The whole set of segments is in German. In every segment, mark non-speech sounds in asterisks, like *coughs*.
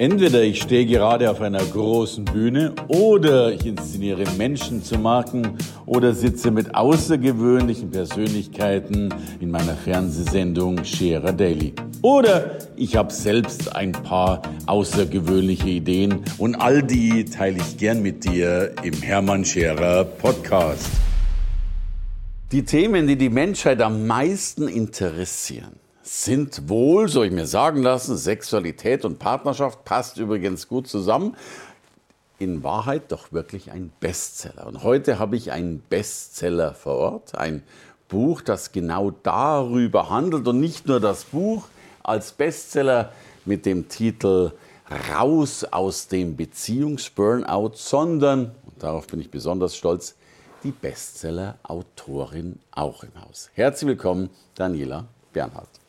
Entweder ich stehe gerade auf einer großen Bühne oder ich inszeniere Menschen zu Marken oder sitze mit außergewöhnlichen Persönlichkeiten in meiner Fernsehsendung Scherer Daily. Oder ich habe selbst ein paar außergewöhnliche Ideen und all die teile ich gern mit dir im Hermann Scherer Podcast. Die Themen, die die Menschheit am meisten interessieren, sind wohl, soll ich mir sagen lassen, Sexualität und Partnerschaft passt übrigens gut zusammen. In Wahrheit doch wirklich ein Bestseller. Und heute habe ich einen Bestseller vor Ort, ein Buch, das genau darüber handelt und nicht nur das Buch als Bestseller mit dem Titel Raus aus dem Beziehungsburnout, sondern, und darauf bin ich besonders stolz, die Bestseller-Autorin auch im Haus. Herzlich willkommen, Daniela Bernhardt.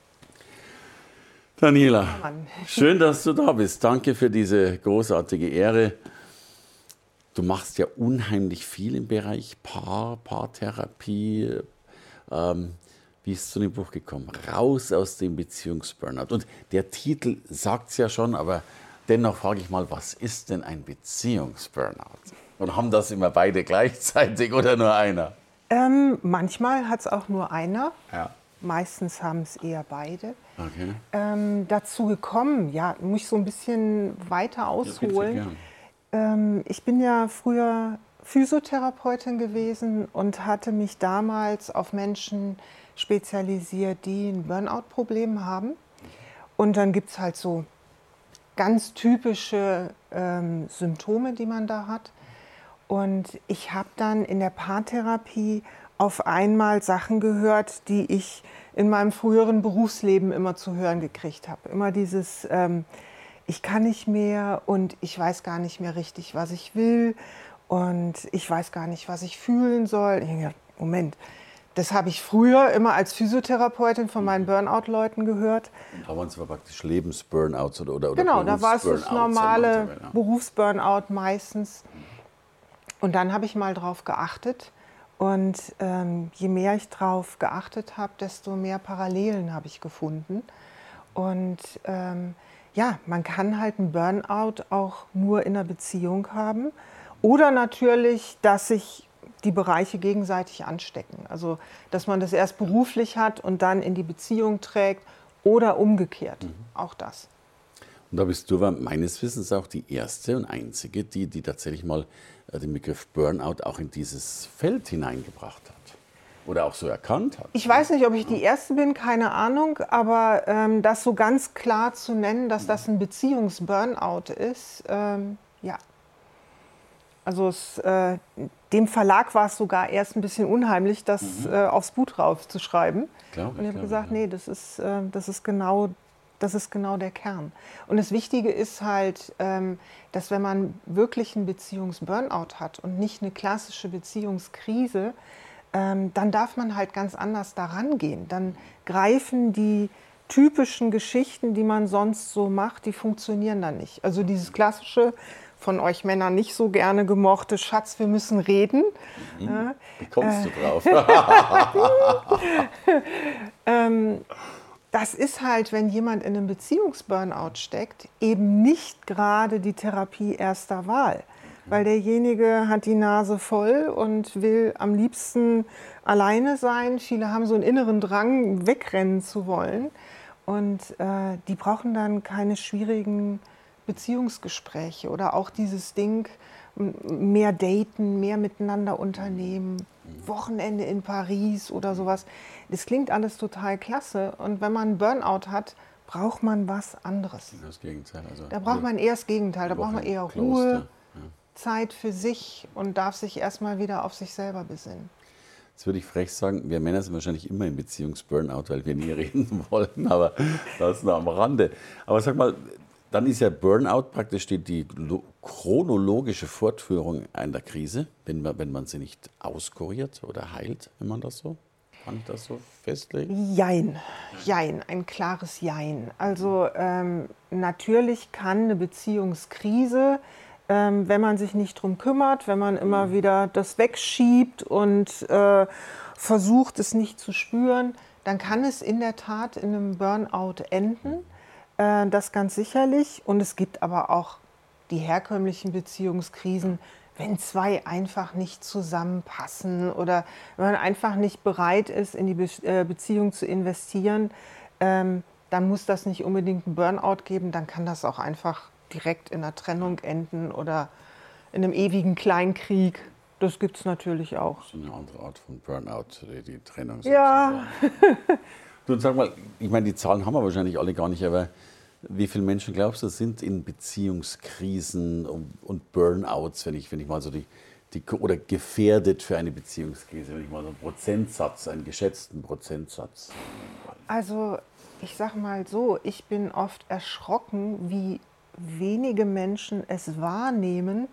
Daniela, schön, dass du da bist. Danke für diese großartige Ehre. Du machst ja unheimlich viel im Bereich Paar, Paartherapie. Ähm, wie ist es zu dem Buch gekommen? Raus aus dem Beziehungsburnout. Und der Titel sagt es ja schon, aber dennoch frage ich mal, was ist denn ein Beziehungsburnout? Und haben das immer beide gleichzeitig oder nur einer? Ähm, manchmal hat es auch nur einer. Ja. Meistens haben es eher beide. Okay. Ähm, dazu gekommen, ja, muss ich so ein bisschen weiter ausholen. ähm, ich bin ja früher Physiotherapeutin gewesen und hatte mich damals auf Menschen spezialisiert, die ein Burnout-Problem haben. Und dann gibt es halt so ganz typische ähm, Symptome, die man da hat. Und ich habe dann in der Paartherapie auf einmal Sachen gehört, die ich in meinem früheren Berufsleben immer zu hören gekriegt habe. Immer dieses, ähm, ich kann nicht mehr und ich weiß gar nicht mehr richtig, was ich will und ich weiß gar nicht, was ich fühlen soll. Ich denke, Moment, das habe ich früher immer als Physiotherapeutin von meinen Burnout-Leuten gehört. Da waren es aber praktisch Lebensburnouts oder, oder, Genau, da war es das normale. Berufsburnout meistens. Und dann habe ich mal drauf geachtet. Und ähm, je mehr ich drauf geachtet habe, desto mehr Parallelen habe ich gefunden. Und ähm, ja, man kann halt einen Burnout auch nur in einer Beziehung haben. Oder natürlich, dass sich die Bereiche gegenseitig anstecken. Also, dass man das erst beruflich hat und dann in die Beziehung trägt oder umgekehrt. Auch das. Und da bist du meines Wissens auch die erste und einzige, die, die tatsächlich mal äh, den Begriff Burnout auch in dieses Feld hineingebracht hat. Oder auch so erkannt hat. Ich weiß nicht, ob ich die Erste bin, keine Ahnung, aber ähm, das so ganz klar zu nennen, dass das ein Beziehungsburnout ist, ähm, ja. Also es, äh, dem Verlag war es sogar erst ein bisschen unheimlich, das äh, aufs Buch drauf zu schreiben. Glaub ich, Und ich habe gesagt, ja. nee, das ist, äh, das, ist genau, das ist genau der Kern. Und das Wichtige ist halt, ähm, dass wenn man wirklich einen Beziehungsburnout hat und nicht eine klassische Beziehungskrise, ähm, dann darf man halt ganz anders daran gehen. Dann greifen die typischen Geschichten, die man sonst so macht, die funktionieren dann nicht. Also dieses klassische, von euch Männern nicht so gerne gemochte, Schatz, wir müssen reden. Ja, Wie kommst du drauf? *laughs* *laughs* ähm, das ist halt, wenn jemand in einem Beziehungsburnout steckt, eben nicht gerade die Therapie erster Wahl. Weil derjenige hat die Nase voll und will am liebsten alleine sein. Viele haben so einen inneren Drang, wegrennen zu wollen. Und äh, die brauchen dann keine schwierigen Beziehungsgespräche oder auch dieses Ding, mehr daten, mehr miteinander unternehmen, Wochenende in Paris oder sowas. Das klingt alles total klasse. Und wenn man einen Burnout hat, braucht man was anderes. Das Gegenteil. Also Da braucht man eher das Gegenteil. Da braucht man eher. Ruhe, Zeit für sich und darf sich erstmal wieder auf sich selber besinnen. Jetzt würde ich frech sagen, wir Männer sind wahrscheinlich immer im Beziehungsburnout, weil wir nie *laughs* reden wollen, aber das nur am Rande. Aber sag mal, dann ist ja Burnout praktisch die, die lo- chronologische Fortführung einer Krise, wenn man, wenn man sie nicht auskuriert oder heilt, wenn man das so, kann ich das so festlegen? Jein, jein, ein klares Jein. Also ähm, natürlich kann eine Beziehungskrise, ähm, wenn man sich nicht drum kümmert, wenn man immer wieder das wegschiebt und äh, versucht, es nicht zu spüren, dann kann es in der Tat in einem Burnout enden. Äh, das ganz sicherlich. Und es gibt aber auch die herkömmlichen Beziehungskrisen, wenn zwei einfach nicht zusammenpassen oder wenn man einfach nicht bereit ist, in die Be äh, Beziehung zu investieren, ähm, dann muss das nicht unbedingt einen Burnout geben, dann kann das auch einfach direkt in einer Trennung enden oder in einem ewigen Kleinkrieg. Das gibt es natürlich auch. So eine andere Art von Burnout, die Trennung. Ja. *laughs* du sag mal, ich meine, die Zahlen haben wir wahrscheinlich alle gar nicht, aber wie viele Menschen glaubst du sind in Beziehungskrisen und, Burnouts, wenn ich, wenn ich mal so die, die, oder gefährdet für eine Beziehungskrise, wenn ich mal so einen Prozentsatz, einen geschätzten Prozentsatz. Also ich sage mal so, ich bin oft erschrocken, wie wenige Menschen es wahrnehmen,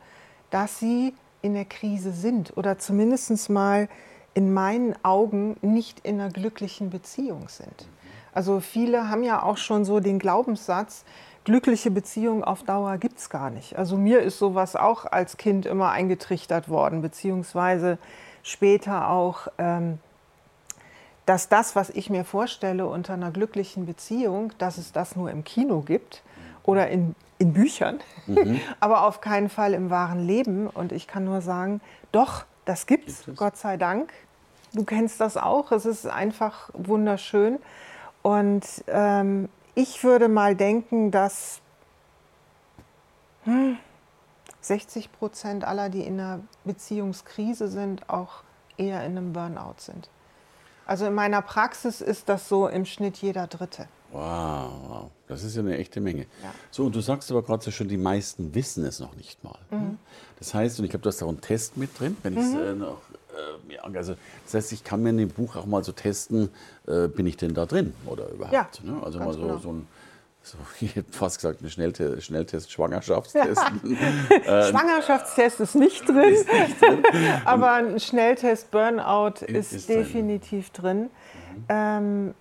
dass sie in der Krise sind oder zumindest mal in meinen Augen nicht in einer glücklichen Beziehung sind. Also viele haben ja auch schon so den Glaubenssatz, glückliche Beziehung auf Dauer gibt es gar nicht. Also mir ist sowas auch als Kind immer eingetrichtert worden, beziehungsweise später auch, ähm, dass das, was ich mir vorstelle unter einer glücklichen Beziehung, dass es das nur im Kino gibt oder in, in Büchern, mhm. *laughs* aber auf keinen Fall im wahren Leben. Und ich kann nur sagen, doch, das gibt's, gibt es, Gott sei Dank. Du kennst das auch, es ist einfach wunderschön. Und ähm, ich würde mal denken, dass hm, 60 Prozent aller, die in einer Beziehungskrise sind, auch eher in einem Burnout sind. Also in meiner Praxis ist das so im Schnitt jeder Dritte. Wow, wow. das ist ja eine echte Menge. Ja. So, und du sagst aber gerade so schon, die meisten wissen es noch nicht mal. Mhm. Das heißt, und ich glaube, du hast da auch einen Test mit drin, wenn ich es mhm. äh, noch äh, also das heißt, ich kann mir in dem Buch auch mal so testen, äh, bin ich denn da drin oder überhaupt? Ja, ne? Also mal so, genau. so ein so, *laughs* ich hätte fast gesagt, ein Schnelltest, Schnelltest *laughs* Schwangerschaftstest. Ja. Schwangerschaftstest ist nicht drin, ist nicht drin. *laughs* aber ein Schnelltest Burnout ist, ist definitiv drin. drin. Mhm. Ähm,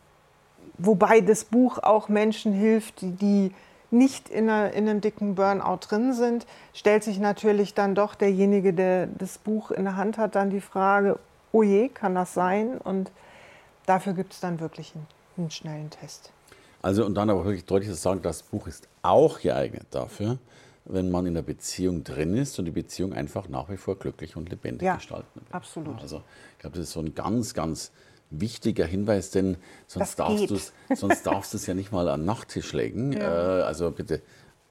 wobei das Buch auch Menschen hilft, die, die nicht in, einer, in, einem dicken Burnout drin sind, stellt sich natürlich dann doch derjenige, der das Buch in der Hand hat, dann die Frage, oh je, kann das sein? Und dafür gibt es dann wirklich einen, einen, schnellen Test. Also und dann aber wirklich deutlich zu sagen, das Buch ist auch geeignet dafür, wenn man in der Beziehung drin ist und die Beziehung einfach nach wie vor glücklich und lebendig ja, gestalten will. Absolut. Also ich glaube, das ist so ein ganz, ganz wichtiger Hinweis, denn sonst darfst, du's, sonst darfst du es ja nicht mal an den Nachttisch legen. Ja. Äh, also bitte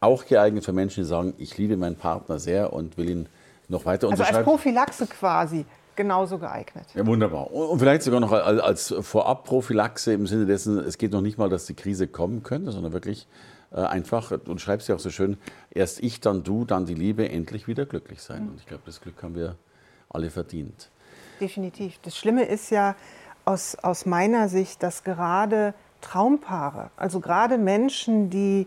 auch geeignet für Menschen, die sagen, ich liebe meinen Partner sehr und will ihn noch weiter also als Prophylaxe quasi genauso geeignet. Ja, wunderbar. Und vielleicht sogar noch als Vorab-Prophylaxe im Sinne dessen, es geht noch nicht mal, dass die Krise kommen könnte, sondern wirklich äh, einfach, und schreibst ja auch so schön, erst ich, dann du, dann die Liebe, endlich wieder glücklich sein. Mhm. Und ich glaube, das Glück haben wir alle verdient. Definitiv. Das Schlimme ist ja, aus, aus meiner Sicht, dass gerade Traumpaare, also gerade Menschen, die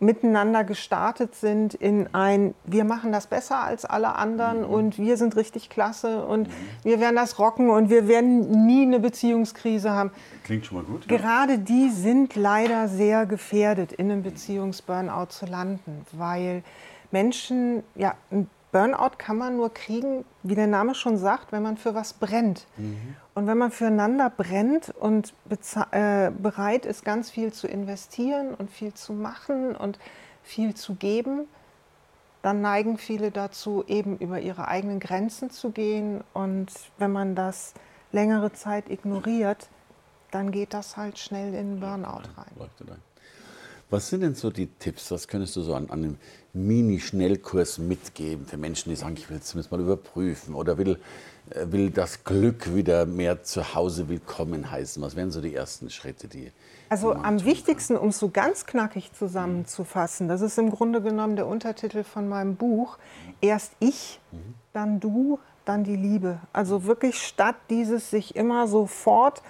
miteinander gestartet sind in ein, wir machen das besser als alle anderen mhm. und wir sind richtig klasse und mhm. wir werden das rocken und wir werden nie eine Beziehungskrise haben. Klingt schon mal gut. Ja. Gerade die sind leider sehr gefährdet, in einem Beziehungsburnout zu landen, weil Menschen ja ein Burnout kann man nur kriegen, wie der Name schon sagt, wenn man für was brennt. Mhm. Und wenn man füreinander brennt und äh, bereit ist, ganz viel zu investieren und viel zu machen und viel zu geben, dann neigen viele dazu, eben über ihre eigenen Grenzen zu gehen. Und wenn man das längere Zeit ignoriert, dann geht das halt schnell in Burnout rein. Was sind denn so die Tipps? Was könntest du so an, an einem Mini-Schnellkurs mitgeben für Menschen, die sagen, ich will es zumindest mal überprüfen oder will, äh, will das Glück wieder mehr zu Hause willkommen heißen? Was wären so die ersten Schritte, die. Also am wichtigsten, um es so ganz knackig zusammenzufassen, das ist im Grunde genommen der Untertitel von meinem Buch. Erst ich, mhm. dann du, dann die Liebe. Also wirklich statt dieses sich immer sofort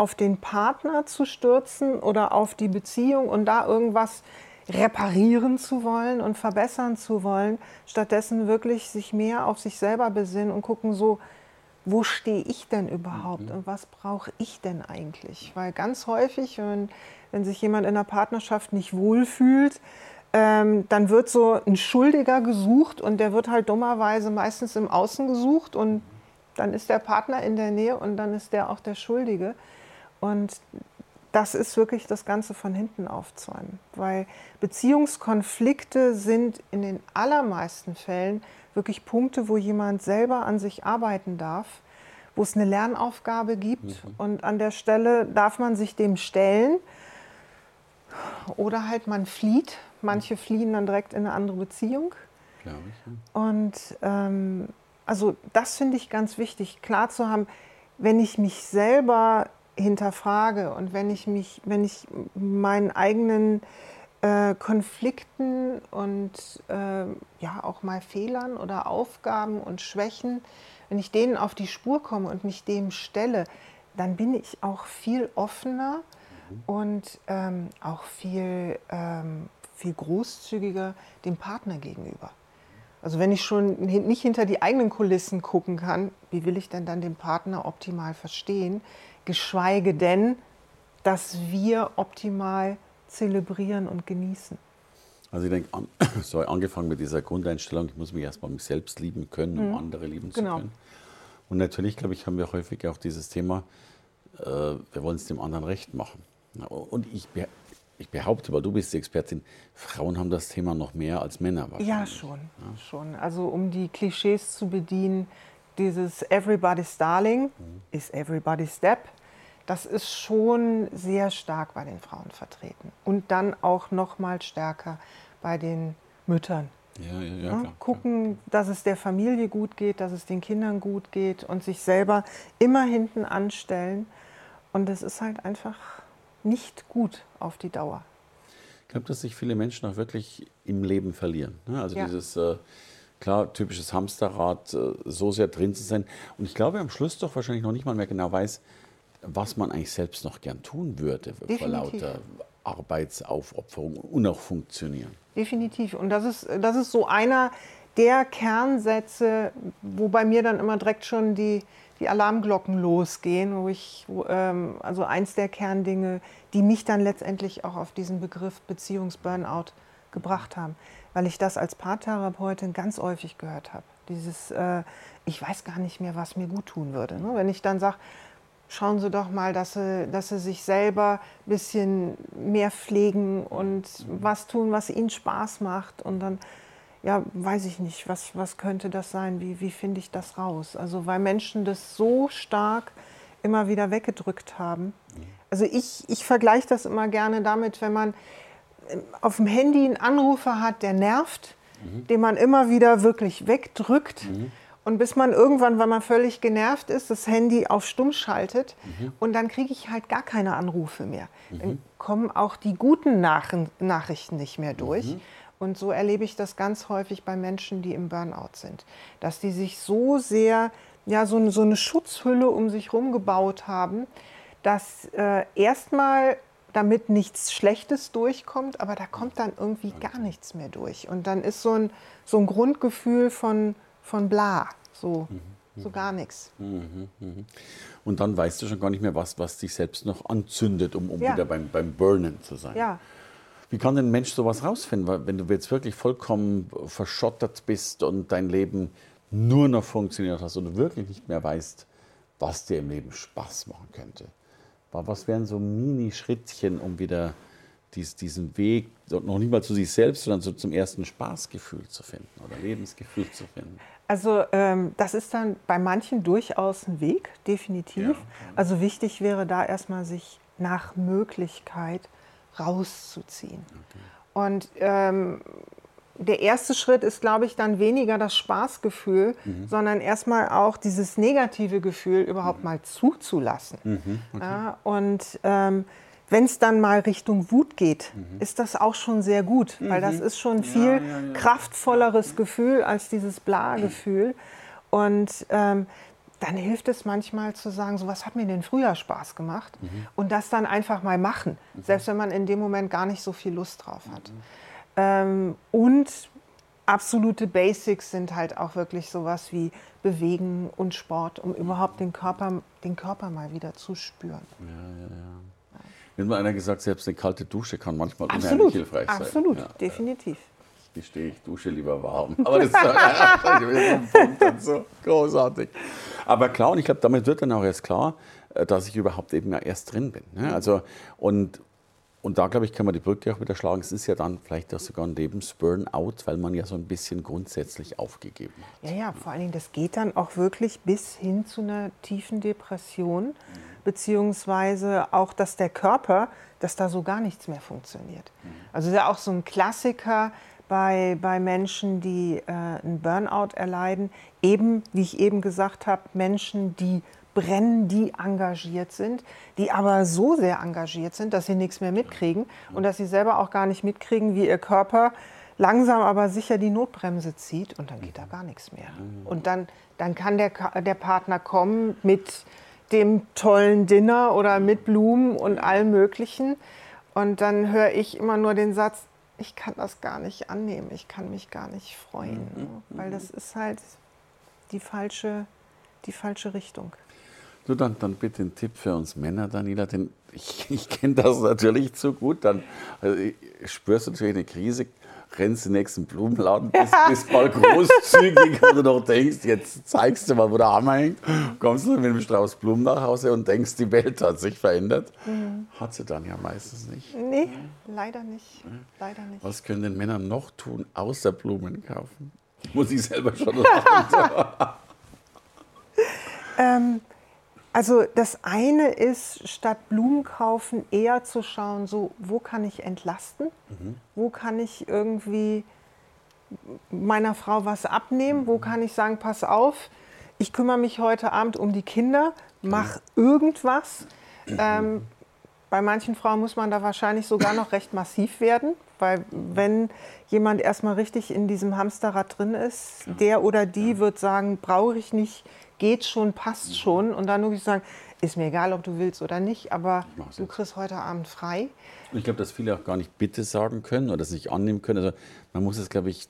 auf den Partner zu stürzen oder auf die Beziehung und da irgendwas reparieren zu wollen und verbessern zu wollen, stattdessen wirklich sich mehr auf sich selber besinnen und gucken so, wo stehe ich denn überhaupt mhm. und was brauche ich denn eigentlich? Weil ganz häufig, wenn, wenn sich jemand in der Partnerschaft nicht wohlfühlt, ähm, dann wird so ein Schuldiger gesucht und der wird halt dummerweise meistens im Außen gesucht und dann ist der Partner in der Nähe und dann ist der auch der Schuldige. Und das ist wirklich das Ganze von hinten aufzäumen. Weil Beziehungskonflikte sind in den allermeisten Fällen wirklich Punkte, wo jemand selber an sich arbeiten darf, wo es eine Lernaufgabe gibt. Mhm. Und an der Stelle darf man sich dem stellen. Oder halt man flieht. Manche fliehen dann direkt in eine andere Beziehung. Ich, ja. Und ähm, also das finde ich ganz wichtig, klar zu haben, wenn ich mich selber hinterfrage und wenn ich mich, wenn ich meinen eigenen äh, Konflikten und äh, ja auch mal Fehlern oder Aufgaben und Schwächen, wenn ich denen auf die Spur komme und mich dem stelle, dann bin ich auch viel offener mhm. und ähm, auch viel, ähm, viel großzügiger dem Partner gegenüber. Also wenn ich schon nicht hinter die eigenen Kulissen gucken kann, wie will ich denn dann den Partner optimal verstehen? Geschweige denn, dass wir optimal zelebrieren und genießen. Also ich denke, an, *coughs* sorry, angefangen mit dieser Grundeinstellung, ich muss mich erstmal mich selbst lieben können, um mhm. andere lieben genau. zu können. Und natürlich, glaube ich, haben wir häufig auch dieses Thema, äh, wir wollen es dem anderen recht machen. Und ich, ich behaupte, weil du bist die Expertin, Frauen haben das Thema noch mehr als Männer wahrscheinlich. Ja, schon, ja? schon. Also um die Klischees zu bedienen, dieses Everybody's Darling mhm. ist Everybody's Step. Das ist schon sehr stark bei den Frauen vertreten. Und dann auch noch mal stärker bei den Müttern. Ja, ja, ja, klar, Gucken, dass es der Familie gut geht, dass es den Kindern gut geht und sich selber immer hinten anstellen. Und das ist halt einfach nicht gut auf die Dauer. Ich glaube, dass sich viele Menschen auch wirklich im Leben verlieren. Ne? Also dieses äh, klar, typisches Hamsterrad, äh, so sehr drin zu sein. Und ich glaube, am Schluss doch wahrscheinlich noch nicht mal mehr genau weiß, was man eigentlich selbst noch gern tun würde Definitiv. vor lauter Arbeitsaufopferung und auch funktionieren. Definitiv. Und das ist, das ist so einer der Kernsätze, wo bei mir dann immer direkt schon die, die Alarmglocken losgehen, wo ich, ähm, also eins der Kerndinge, die mich dann letztendlich auch auf diesen Begriff Beziehungsburnout gebracht haben weil ich das als Paartherapeutin ganz häufig gehört habe. Dieses, äh, ich weiß gar nicht mehr, was mir gut tun würde. Ne? Wenn ich dann sage, schauen Sie doch mal, dass Sie, dass Sie sich selber ein bisschen mehr pflegen und was tun, was Ihnen Spaß macht. Und dann, ja, weiß ich nicht, was, was könnte das sein? Wie, wie finde ich das raus? Also, weil Menschen das so stark immer wieder weggedrückt haben. Also ich, ich vergleiche das immer gerne damit, wenn man auf dem Handy einen Anrufer hat, der nervt, mhm. den man immer wieder wirklich wegdrückt. Mhm. Und bis man irgendwann, weil man völlig genervt ist, das Handy auf Stumm schaltet mhm. und dann kriege ich halt gar keine Anrufe mehr. Dann kommen auch die guten Nach Nachrichten nicht mehr durch. Und so erlebe ich das ganz häufig bei Menschen, die im Burnout sind, dass die sich so sehr, ja, so, so eine Schutzhülle um sich herum gebaut haben, dass äh, erstmal damit nichts Schlechtes durchkommt, aber da kommt dann irgendwie gar nichts mehr durch. Und dann ist so ein, so ein Grundgefühl von, von bla, so, mhm. so gar nichts. Mhm, mhm. Und dann weißt du schon gar nicht mehr, was, was dich selbst noch anzündet, um, um ja. wieder beim, beim Burnen zu sein. Ja. Wie kann denn ein Mensch sowas rausfinden, wenn du jetzt wirklich vollkommen verschottert bist und dein Leben nur noch funktioniert hast und du wirklich nicht mehr weißt, was dir im Leben Spaß machen könnte? Was wären so Mini-Schrittchen, um wieder dies, diesen Weg, noch nicht mal zu sich selbst, sondern so zum ersten Spaßgefühl zu finden oder Lebensgefühl zu finden? Also ähm, das ist dann bei manchen durchaus ein Weg, definitiv. Ja, also wichtig wäre da erstmal sich nach Möglichkeit rauszuziehen. Okay. Und ähm, der erste Schritt ist, glaube ich, dann weniger das Spaßgefühl, mhm. sondern erstmal auch dieses negative Gefühl überhaupt mhm. mal zuzulassen. Mhm. Okay. Ja, und ähm, wenn es dann mal Richtung Wut geht, mhm. ist das auch schon sehr gut, weil das mhm. ist schon ein viel ja, ja, kraftvolleres Gefühl als dieses Bla-Gefühl. Und ähm, dann hilft es manchmal zu sagen, so was hat mir denn früher Spaß gemacht mhm. und das dann einfach mal machen, selbst wenn man in dem Moment gar nicht so viel Lust drauf hat. Ähm, und absolute Basics sind halt auch wirklich sowas wie Bewegen und Sport, um überhaupt den Körper, den Körper mal wieder zu spüren. Ja, ja, ja. Mir hat mal einer gesagt, selbst eine kalte Dusche kann manchmal unheimlich hilfreich sein. Absolut, ja, definitiv. Ich gestehe, ich dusche lieber warm. Aber das ist *laughs* ja, so Punkt und so großartig. Aber klar, und ich glaube, damit wird dann auch erst klar, äh, dass ich überhaupt eben ja erst drin bin. Ne? Also, und, und da, glaube ich, kann man die Brücke auch wieder schlagen. Es ist ja dann vielleicht auch sogar ein Lebensburnout, weil man ja so ein bisschen grundsätzlich aufgegeben hat. Ja, ja, vor allen Dingen, das geht dann auch wirklich bis hin zu einer tiefen Depression, beziehungsweise auch, dass der Körper, dass da so gar nichts mehr funktioniert. Mhm. Also ja auch so ein Klassiker bei, bei Menschen, die äh, einen Burnout erleiden, eben, wie ich eben gesagt habe, Menschen, die brennen, die engagiert sind, die aber so sehr engagiert sind, dass sie nichts mehr mitkriegen und dass sie selber auch gar nicht mitkriegen, wie ihr Körper langsam aber sicher die Notbremse zieht und dann geht da gar nichts mehr. Und dann, dann kann der, der Partner kommen mit dem tollen Dinner oder mit Blumen und allem Möglichen. Und dann höre ich immer nur den Satz, ich kann das gar nicht annehmen, ich kann mich gar nicht freuen, mhm. weil das ist halt die falsche, die falsche Richtung. Du, dann, dann bitte einen Tipp für uns Männer, Daniela, denn ich, ich kenne das natürlich zu gut. Dann also spürst du natürlich eine Krise, rennst den nächsten Blumenladen, *laughs* bist, bist mal großzügig, wo du noch denkst, jetzt zeigst du mal, wo der Hammer hängt, kommst du mit einem Strauß Blumen nach Hause und denkst, die Welt hat sich verändert. Mhm. Hat sie dann ja meistens nicht. Nee, leider nicht. Leider nicht. Was können denn Männer noch tun, außer Blumen kaufen? Muss ich selber schon lachen. *laughs* ähm, also das eine ist, statt Blumen kaufen, eher zu schauen, so, wo kann ich entlasten? Mhm. Wo kann ich irgendwie meiner Frau was abnehmen? Mhm. Wo kann ich sagen, pass auf, ich kümmere mich heute Abend um die Kinder, mach mhm. irgendwas. Ähm, bei manchen Frauen muss man da wahrscheinlich sogar noch recht massiv werden, weil wenn jemand erstmal richtig in diesem Hamsterrad drin ist, der oder die wird sagen, brauche ich nicht, geht schon, passt schon. Und dann wirklich sagen, ist mir egal, ob du willst oder nicht, aber du kriegst heute Abend frei. Ich glaube, dass viele auch gar nicht Bitte sagen können oder sich annehmen können. Also man muss es, glaube ich,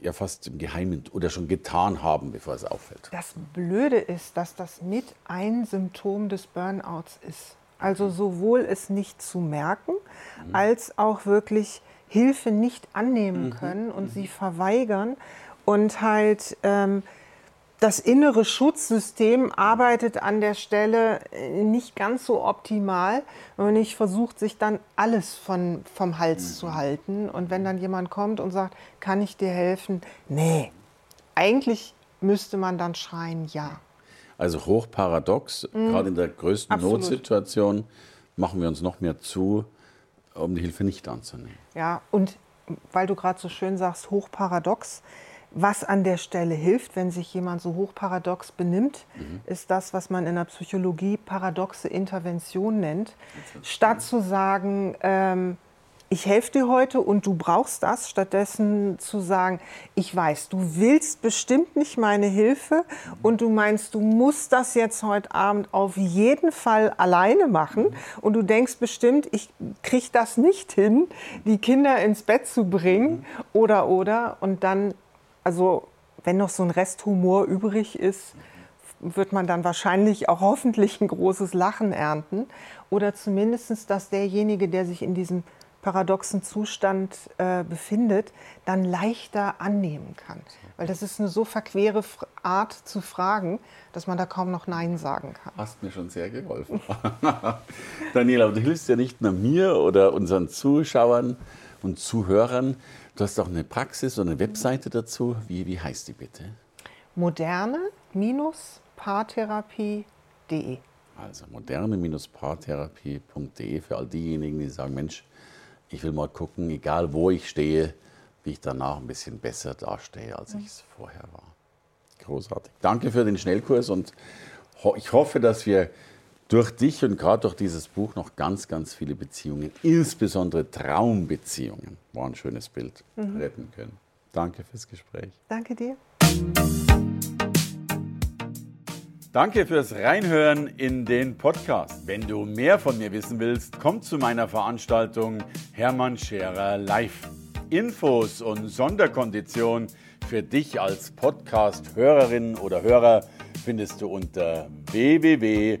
ja fast im Geheimen oder schon getan haben, bevor es auffällt. Das Blöde ist, dass das mit ein Symptom des Burnouts ist. Also sowohl es nicht zu merken, mhm. als auch wirklich Hilfe nicht annehmen mhm. können und mhm. sie verweigern und halt ähm, das innere Schutzsystem arbeitet an der Stelle äh, nicht ganz so optimal. wenn man nicht versucht, sich dann alles von, vom Hals mhm. zu halten. Und wenn dann jemand kommt und sagt, kann ich dir helfen? Nee, eigentlich müsste man dann schreien, ja. Also hochparadox, mhm. gerade in der größten Absolut. Notsituation machen wir uns noch mehr zu, um die Hilfe nicht anzunehmen. Ja, und weil du gerade so schön sagst, hochparadox, was an der Stelle hilft, wenn sich jemand so hochparadox benimmt, mhm. ist das, was man in der Psychologie paradoxe Intervention nennt. Statt zu sagen, ähm, ich helfe dir heute und du brauchst das, stattdessen zu sagen, ich weiß, du willst bestimmt nicht meine Hilfe und du meinst, du musst das jetzt heute Abend auf jeden Fall alleine machen und du denkst bestimmt, ich kriege das nicht hin, die Kinder ins Bett zu bringen oder oder und dann also wenn noch so ein Resthumor übrig ist, wird man dann wahrscheinlich auch hoffentlich ein großes Lachen ernten. Oder zumindest, dass derjenige, der sich in diesem paradoxen Zustand äh, befindet, dann leichter annehmen kann. Weil das ist eine so verquere Art zu fragen, dass man da kaum noch Nein sagen kann. Hast mir schon sehr geholfen. *laughs* Daniela, du hilfst ja nicht nur mir oder unseren Zuschauern und Zuhörern, Du hast auch eine Praxis und eine Webseite dazu. Wie, wie heißt die bitte? Moderne-paartherapie.de. Also moderne-paartherapie.de für all diejenigen, die sagen, Mensch, ich will mal gucken, egal wo ich stehe, wie ich danach ein bisschen besser dastehe, als ich es vorher war. Großartig. Danke für den Schnellkurs und ich hoffe, dass wir durch dich und gerade durch dieses Buch noch ganz, ganz viele Beziehungen, insbesondere Traumbeziehungen, war ein schönes Bild, mhm. retten können. Danke fürs Gespräch. Danke dir. Danke fürs Reinhören in den Podcast. Wenn du mehr von mir wissen willst, komm zu meiner Veranstaltung Hermann Scherer Live. Infos und Sonderkonditionen für dich als Podcast-Hörerin oder Hörer findest du unter www